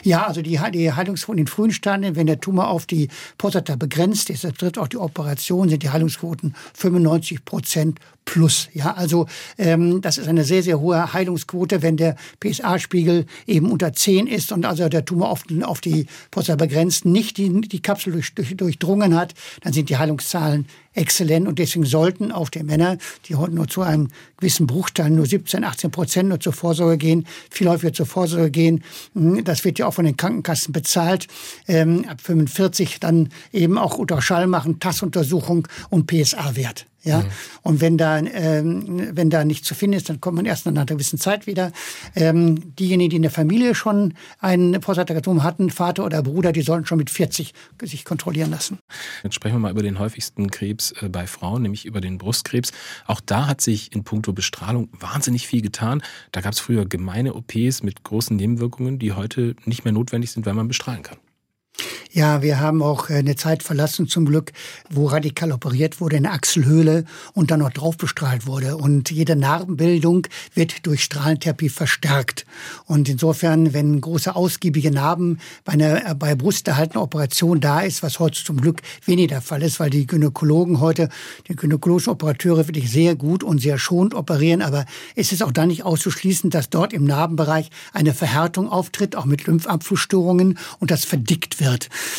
[SPEAKER 4] Ja, also die, die Heilungsquoten in frühen Stadien, wenn der Tumor auf die Prostata begrenzt ist, das betrifft auch die Operation, sind die Heilungsquoten 95 Prozent plus. Ja, also ähm, das ist eine sehr, sehr hohe Heilungsquote, wenn der PSA-Spiegel eben unter 10 ist und also der Tumor auf, auf die Prostata begrenzt nicht die, die Kapsel durch, durch, durchdrungen hat, dann sind die Heilungszahlen exzellent und deswegen sollten auch die Männer, die heute nur zu einem gewissen Bruchteil, nur 17, 18 Prozent nur zur Vorsorge gehen, viel häufiger zur Vorsorge gehen. Hm, das wird ja auch von den Krankenkassen bezahlt. Ähm, ab 45 dann eben auch Ultraschall machen, Tassuntersuchung und PSA-Wert. Ja, mhm. und wenn da, ähm, wenn da nichts zu finden ist, dann kommt man erst nach einer gewissen Zeit wieder. Ähm, diejenigen, die in der Familie schon ein Prostatakarzinom hatten, Vater oder Bruder, die sollten schon mit 40 sich kontrollieren lassen.
[SPEAKER 3] Jetzt sprechen wir mal über den häufigsten Krebs äh, bei Frauen, nämlich über den Brustkrebs. Auch da hat sich in puncto Bestrahlung wahnsinnig viel getan. Da gab es früher gemeine OPs mit großen Nebenwirkungen, die heute nicht mehr notwendig sind, weil man bestrahlen kann.
[SPEAKER 4] Ja, wir haben auch äh, eine Zeit verlassen zum Glück, wo radikal operiert wurde in der Achselhöhle und dann noch drauf bestrahlt wurde. Und jede Narbenbildung wird durch Strahlentherapie verstärkt. Und insofern, wenn große ausgiebige Narben bei einer äh, bei brusterhaltender Operation da ist, was heute zum Glück weniger der Fall ist, weil die Gynäkologen heute, die gynäkologischen Operateure wirklich sehr gut und sehr schonend operieren. Aber es ist auch dann nicht auszuschließen, dass dort im Narbenbereich eine Verhärtung auftritt, auch mit Lymphabflussstörungen und das verdickt wird.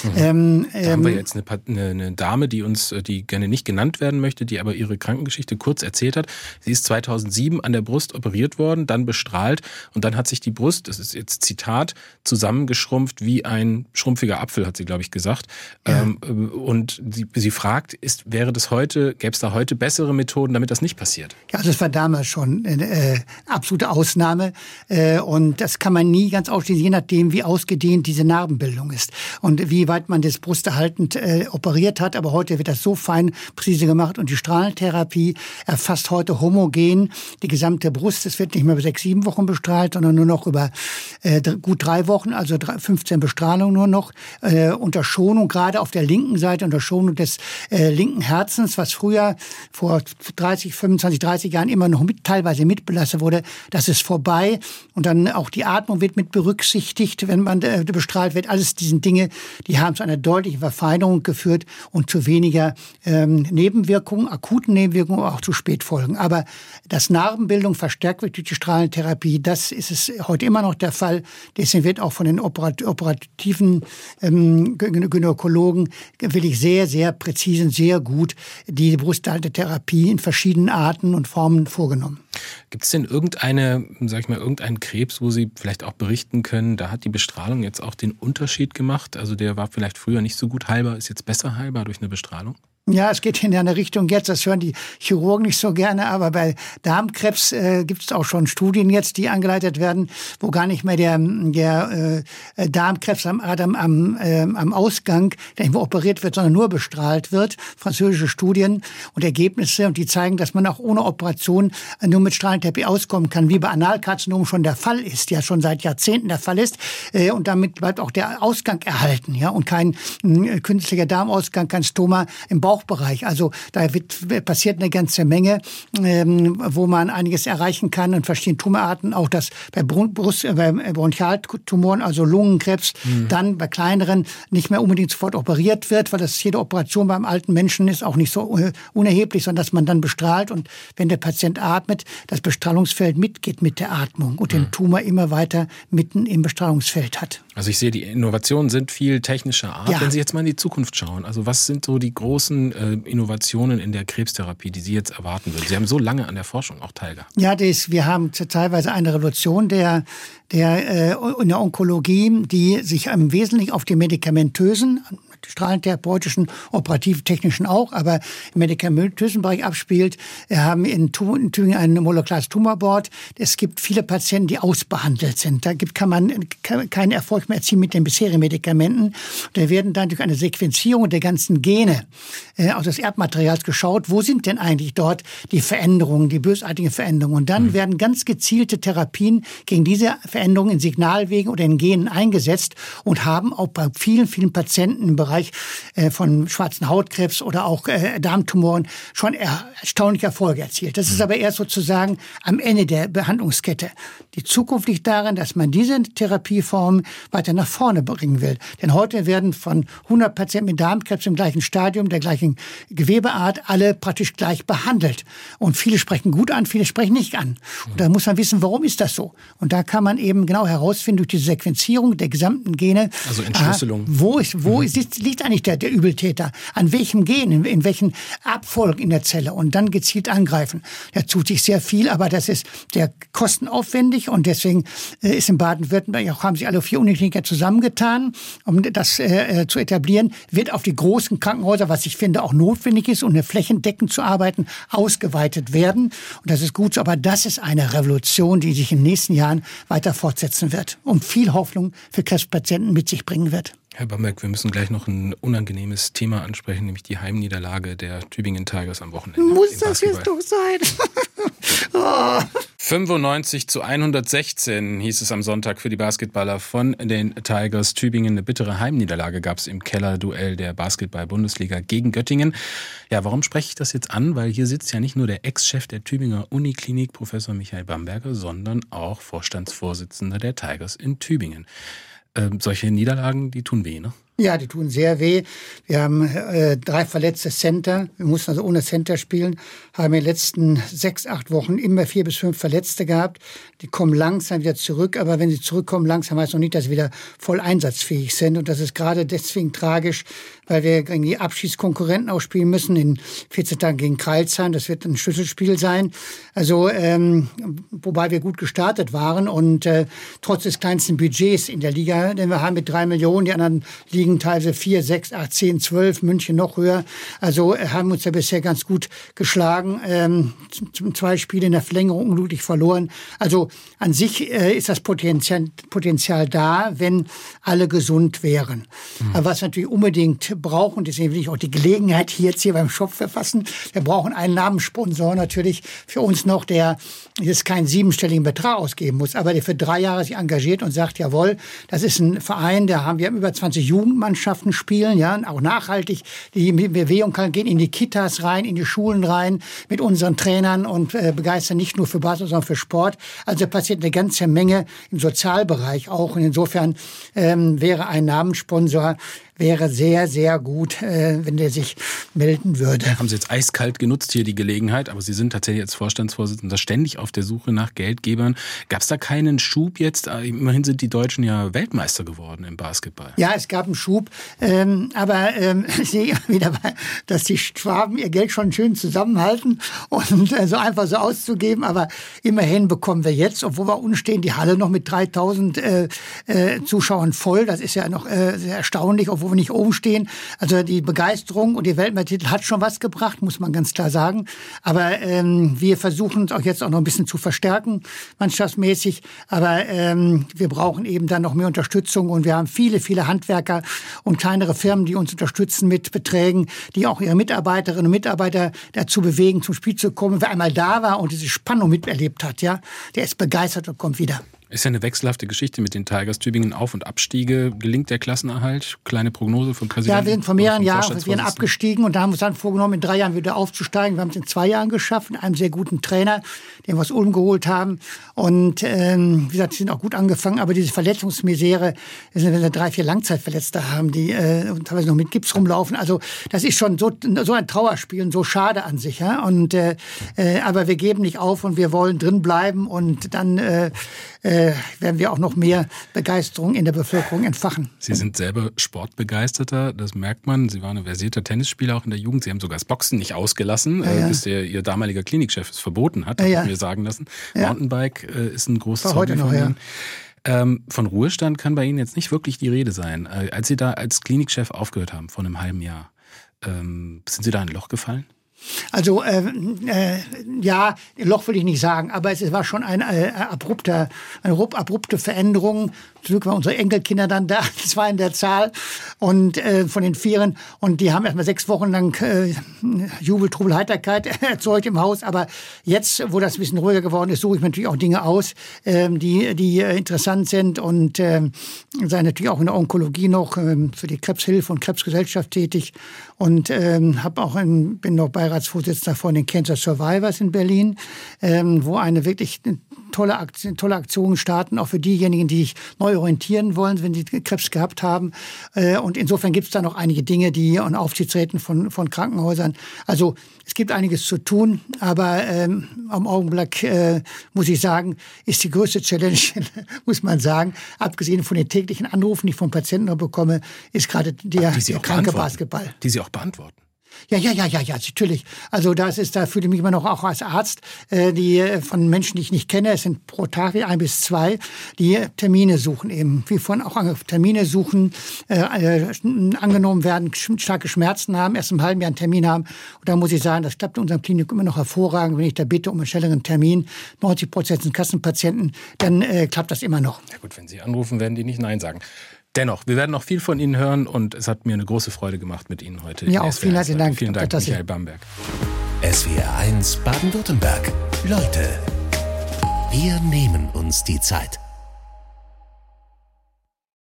[SPEAKER 3] Mhm. Ähm, da haben wir ähm, jetzt eine, eine, eine, Dame, die uns, äh, die gerne nicht genannt werden möchte, die aber ihre Krankengeschichte kurz erzählt hat. Sie ist 2007 an der Brust operiert worden, dann bestrahlt und dann hat sich die Brust, das ist jetzt Zitat, zusammengeschrumpft wie ein schrumpfiger Apfel, hat sie, glaube ich, gesagt. Ja. Ähm, und sie, sie fragt, ist, wäre das heute, gäbe es da heute bessere Methoden, damit das nicht passiert?
[SPEAKER 4] Ja, also das war damals schon eine äh, absolute Ausnahme äh, und das kann man nie ganz ausschließen, je nachdem, wie ausgedehnt diese Narbenbildung ist. Und wie weit man das brusterhaltend äh, operiert hat. Aber heute wird das so fein präzise gemacht und die Strahlentherapie erfasst heute homogen die gesamte Brust. Es wird nicht mehr über sechs, sieben Wochen bestrahlt, sondern nur noch über äh, gut drei Wochen, also 15 Bestrahlungen nur noch äh, unter Schonung, gerade auf der linken Seite unter Schonung des äh, linken Herzens, was früher vor 30, 25, 30 Jahren immer noch mit, teilweise mitbelastet wurde. Das ist vorbei und dann auch die Atmung wird mit berücksichtigt, wenn man äh, bestrahlt wird. Alles diesen Dinge, die haben zu einer deutlichen Verfeinerung geführt und zu weniger ähm, Nebenwirkungen, akuten Nebenwirkungen, auch zu Spätfolgen. Aber dass Narbenbildung verstärkt wird durch die Strahlentherapie, das ist es heute immer noch der Fall. Deswegen wird auch von den operativen ähm, Gynäkologen wirklich sehr, sehr präzise, sehr gut die Brusthaltetherapie in verschiedenen Arten und Formen vorgenommen.
[SPEAKER 3] Gibt es denn irgendeine, sag ich mal, irgendeinen Krebs, wo Sie vielleicht auch berichten können, da hat die Bestrahlung jetzt auch den Unterschied gemacht? Also der war vielleicht früher nicht so gut heilbar, ist jetzt besser heilbar durch eine Bestrahlung?
[SPEAKER 4] Ja, es geht in eine Richtung jetzt, das hören die Chirurgen nicht so gerne, aber bei Darmkrebs äh, gibt es auch schon Studien jetzt, die angeleitet werden, wo gar nicht mehr der, der äh, Darmkrebs am, am, äh, am Ausgang, nicht mehr operiert wird, sondern nur bestrahlt wird. Französische Studien und Ergebnisse und die zeigen, dass man auch ohne Operation nur mit Strahlentherapie auskommen kann, wie bei Analkarzinom schon der Fall ist, ja schon seit Jahrzehnten der Fall ist. Äh, und damit bleibt auch der Ausgang erhalten, ja, und kein äh, künstlicher Darmausgang, kein Stoma im Bauch Bauchbereich. Also da wird, passiert eine ganze Menge, ähm, wo man einiges erreichen kann und verschiedene Tumorarten. Auch das bei Brust, äh, bei Bronchialtumoren, also Lungenkrebs, mhm. dann bei kleineren nicht mehr unbedingt sofort operiert wird, weil das jede Operation beim alten Menschen ist auch nicht so unerheblich, sondern dass man dann bestrahlt und wenn der Patient atmet, das Bestrahlungsfeld mitgeht mit der Atmung und mhm. den Tumor immer weiter mitten im Bestrahlungsfeld hat.
[SPEAKER 3] Also ich sehe, die Innovationen sind viel technischer Art. Ja. Wenn Sie jetzt mal in die Zukunft schauen, also was sind so die großen äh, Innovationen in der Krebstherapie, die Sie jetzt erwarten würden? Sie haben so lange an der Forschung auch teilgehabt.
[SPEAKER 4] Ja, das, wir haben teilweise eine Revolution der, der, äh, in der Onkologie, die sich im Wesentlichen auf die medikamentösen strahlentherapeutischen, operativ-technischen auch, aber im medikamentösen Bereich abspielt. Wir haben in Tübingen ein molekulars Tumorboard. Es gibt viele Patienten, die ausbehandelt sind. Da gibt, kann man keinen Erfolg mehr erzielen mit den bisherigen Medikamenten. Da werden dann durch eine Sequenzierung der ganzen Gene äh, aus des Erbmaterials geschaut, wo sind denn eigentlich dort die Veränderungen, die bösartigen Veränderungen. Und dann mhm. werden ganz gezielte Therapien gegen diese Veränderungen in Signalwegen oder in Genen eingesetzt und haben auch bei vielen, vielen Patienten im Bereich Bereich äh, von schwarzen Hautkrebs oder auch äh, Darmtumoren schon erstaunliche Erfolge erzielt. Das ist mhm. aber erst sozusagen am Ende der Behandlungskette. Die Zukunft liegt darin, dass man diese Therapieform weiter nach vorne bringen will. Denn heute werden von 100 Patienten mit Darmkrebs im gleichen Stadium, der gleichen Gewebeart, alle praktisch gleich behandelt. Und viele sprechen gut an, viele sprechen nicht an. Und da muss man wissen, warum ist das so? Und da kann man eben genau herausfinden durch diese Sequenzierung der gesamten Gene.
[SPEAKER 3] Also Entschlüsselung.
[SPEAKER 4] Aha, wo ist, wo mhm. ist, liegt eigentlich der, der Übeltäter? An welchem Gen, in, in welchen Abfolgen in der Zelle? Und dann gezielt angreifen. Da tut sich sehr viel, aber das ist sehr kostenaufwendig und deswegen äh, ist in Baden-Württemberg auch haben sich alle vier Unikliniker zusammengetan, um das äh, äh, zu etablieren. Wird auf die großen Krankenhäuser, was ich finde auch notwendig ist, um eine flächendeckend zu arbeiten, ausgeweitet werden. Und das ist gut so. Aber das ist eine Revolution, die sich in den nächsten Jahren weiter fortsetzen wird und viel Hoffnung für Krebspatienten mit sich bringen wird.
[SPEAKER 3] Herr Bamberg, wir müssen gleich noch ein unangenehmes Thema ansprechen, nämlich die Heimniederlage der Tübingen Tigers am Wochenende.
[SPEAKER 4] Muss das jetzt doch sein?
[SPEAKER 3] oh. 95 zu 116 hieß es am Sonntag für die Basketballer von den Tigers Tübingen. Eine bittere Heimniederlage gab es im Kellerduell der Basketball-Bundesliga gegen Göttingen. Ja, warum spreche ich das jetzt an? Weil hier sitzt ja nicht nur der Ex-Chef der Tübinger Uniklinik, Professor Michael Bamberger, sondern auch Vorstandsvorsitzender der Tigers in Tübingen. Ähm, solche Niederlagen, die tun weh, ne?
[SPEAKER 4] Ja, die tun sehr weh. Wir haben äh, drei verletzte Center. Wir mussten also ohne Center spielen. Haben in den letzten sechs, acht Wochen immer vier bis fünf Verletzte gehabt. Die kommen langsam wieder zurück. Aber wenn sie zurückkommen, langsam heißt noch nicht, dass sie wieder voll einsatzfähig sind. Und das ist gerade deswegen tragisch, weil wir gegen die Abschiedskonkurrenten auch spielen müssen. In 14 Tagen gegen Kreilsheim. Das wird ein Schlüsselspiel sein. Also, ähm, wobei wir gut gestartet waren und äh, trotz des kleinsten Budgets in der Liga, denn wir haben mit drei Millionen, die anderen liegen liegen teilweise 4, 6, 8, 10, 12, München noch höher. Also äh, haben uns ja bisher ganz gut geschlagen. Ähm, zwei Spiele in der Verlängerung unglücklich verloren. Also an sich äh, ist das Potenzial, Potenzial da, wenn alle gesund wären. Mhm. Aber was wir natürlich unbedingt brauchen, deswegen will ich auch die Gelegenheit hier jetzt hier beim Shop verfassen, wir brauchen einen Namenssponsor natürlich für uns noch, der jetzt keinen siebenstelligen Betrag ausgeben muss, aber der für drei Jahre sich engagiert und sagt, jawohl, das ist ein Verein, der haben wir über 20 Jugendmannschaften spielen, ja, auch nachhaltig. Die Bewegung kann gehen in die Kitas rein, in die Schulen rein, mit unseren Trainern und äh, begeistern nicht nur für Basketball, sondern für Sport. Also passiert eine ganze Menge im Sozialbereich auch. Und insofern ähm, wäre ein Namenssponsor wäre sehr, sehr gut, äh, wenn der sich melden würde.
[SPEAKER 3] Haben Sie jetzt eiskalt genutzt hier die Gelegenheit, aber Sie sind tatsächlich als Vorstandsvorsitzender ständig auf der Suche nach Geldgebern. Gab es da keinen Schub jetzt? Äh, immerhin sind die Deutschen ja Weltmeister geworden im Basketball.
[SPEAKER 4] Ja, es gab einen Schub, ähm, aber ähm, ich sehe wieder, dass die Schwaben ihr Geld schon schön zusammenhalten und äh, so einfach so auszugeben, aber immerhin bekommen wir jetzt, obwohl wir unten stehen, die Halle noch mit 3000 äh, äh, Zuschauern voll. Das ist ja noch äh, sehr erstaunlich, obwohl wir nicht oben stehen. Also die Begeisterung und die Weltmeistertitel hat schon was gebracht, muss man ganz klar sagen. Aber ähm, wir versuchen uns auch jetzt auch noch ein bisschen zu verstärken, mannschaftsmäßig. Aber ähm, wir brauchen eben dann noch mehr Unterstützung und wir haben viele, viele Handwerker und kleinere Firmen, die uns unterstützen mit Beträgen, die auch ihre Mitarbeiterinnen und Mitarbeiter dazu bewegen, zum Spiel zu kommen. Wer einmal da war und diese Spannung miterlebt hat, ja, der ist begeistert und kommt wieder.
[SPEAKER 3] Ist ja eine wechselhafte Geschichte mit den Tigers. Tübingen Auf- und Abstiege. Gelingt der Klassenerhalt? Kleine Prognose vom Präsidenten?
[SPEAKER 4] Ja, wir sind vor mehreren Jahren wir sind abgestiegen und da haben wir uns dann vorgenommen, in drei Jahren wieder aufzusteigen. Wir haben es in zwei Jahren geschafft, mit einem sehr guten Trainer, den wir aus Ulm geholt haben. Und ähm, wie gesagt, sie sind auch gut angefangen, aber diese Verletzungsmisere, wenn wir drei, vier Langzeitverletzte haben, die äh, teilweise noch mit Gips rumlaufen. Also das ist schon so, so ein Trauerspiel und so schade an sich. Ja? Und, äh, äh, aber wir geben nicht auf und wir wollen drin bleiben und dann äh, äh, werden wir auch noch mehr Begeisterung in der Bevölkerung entfachen.
[SPEAKER 3] Sie sind selber Sportbegeisterter, das merkt man. Sie waren ein versierter Tennisspieler auch in der Jugend. Sie haben sogar das Boxen nicht ausgelassen, ja, ja. bis der, Ihr damaliger Klinikchef es verboten hat, ja, ja. mir sagen lassen. Mountainbike äh, ist ein großes
[SPEAKER 4] Hobby von Ihnen.
[SPEAKER 3] Ähm, von Ruhestand kann bei Ihnen jetzt nicht wirklich die Rede sein. Äh, als Sie da als Klinikchef aufgehört haben, vor einem halben Jahr, ähm, sind Sie da in ein Loch gefallen?
[SPEAKER 4] Also äh, äh, ja, Loch will ich nicht sagen, aber es war schon ein, äh, abrupter, eine abrupte Veränderung. Zum Glück waren unsere Enkelkinder dann da, zwei in der Zahl und äh, von den Vieren und die haben erstmal sechs Wochen lang äh, Jubel, Trubel, Heiterkeit erzeugt im Haus. Aber jetzt, wo das ein bisschen ruhiger geworden ist, suche ich natürlich auch Dinge aus, äh, die die äh, interessant sind und äh, sei natürlich auch in der Onkologie noch äh, für die Krebshilfe und Krebsgesellschaft tätig und äh, habe auch in, bin noch Beiratsvorsitzender von den Cancer Survivors in Berlin, äh, wo eine wirklich tolle Aktion, tolle Aktionen starten, auch für diejenigen, die sich neu orientieren wollen, wenn sie Krebs gehabt haben. Äh, und insofern gibt es da noch einige Dinge, die und Aufsichtsräten von, von Krankenhäusern. Also es gibt einiges zu tun, aber ähm, am Augenblick äh, muss ich sagen, ist die größte Challenge, muss man sagen, abgesehen von den täglichen Anrufen, die ich von Patienten noch bekomme, ist gerade der, der kranke Basketball.
[SPEAKER 3] Die Sie auch beantworten.
[SPEAKER 4] Ja, ja, ja, ja, ja, natürlich. Also das ist, da fühle ich mich immer noch auch als Arzt, äh, die äh, von Menschen, die ich nicht kenne, es sind pro Tag wie ein bis zwei, die Termine suchen eben, wie vorhin auch Termine suchen, äh, äh, angenommen werden, starke Schmerzen haben, erst im halben Jahr einen Termin haben. Und da muss ich sagen, das klappt in unserem Klinik immer noch hervorragend. Wenn ich da bitte um einen schnelleren Termin, 90 Prozent sind Kassenpatienten, dann äh, klappt das immer noch.
[SPEAKER 3] Ja gut, wenn Sie anrufen, werden die nicht Nein sagen. Dennoch, wir werden noch viel von Ihnen hören und es hat mir eine große Freude gemacht mit Ihnen heute.
[SPEAKER 4] Ja, auch vielen herzlichen Dank.
[SPEAKER 3] Vielen Dank, Michael Bamberg.
[SPEAKER 2] SWR 1 Baden-Württemberg. Leute, wir nehmen uns die Zeit.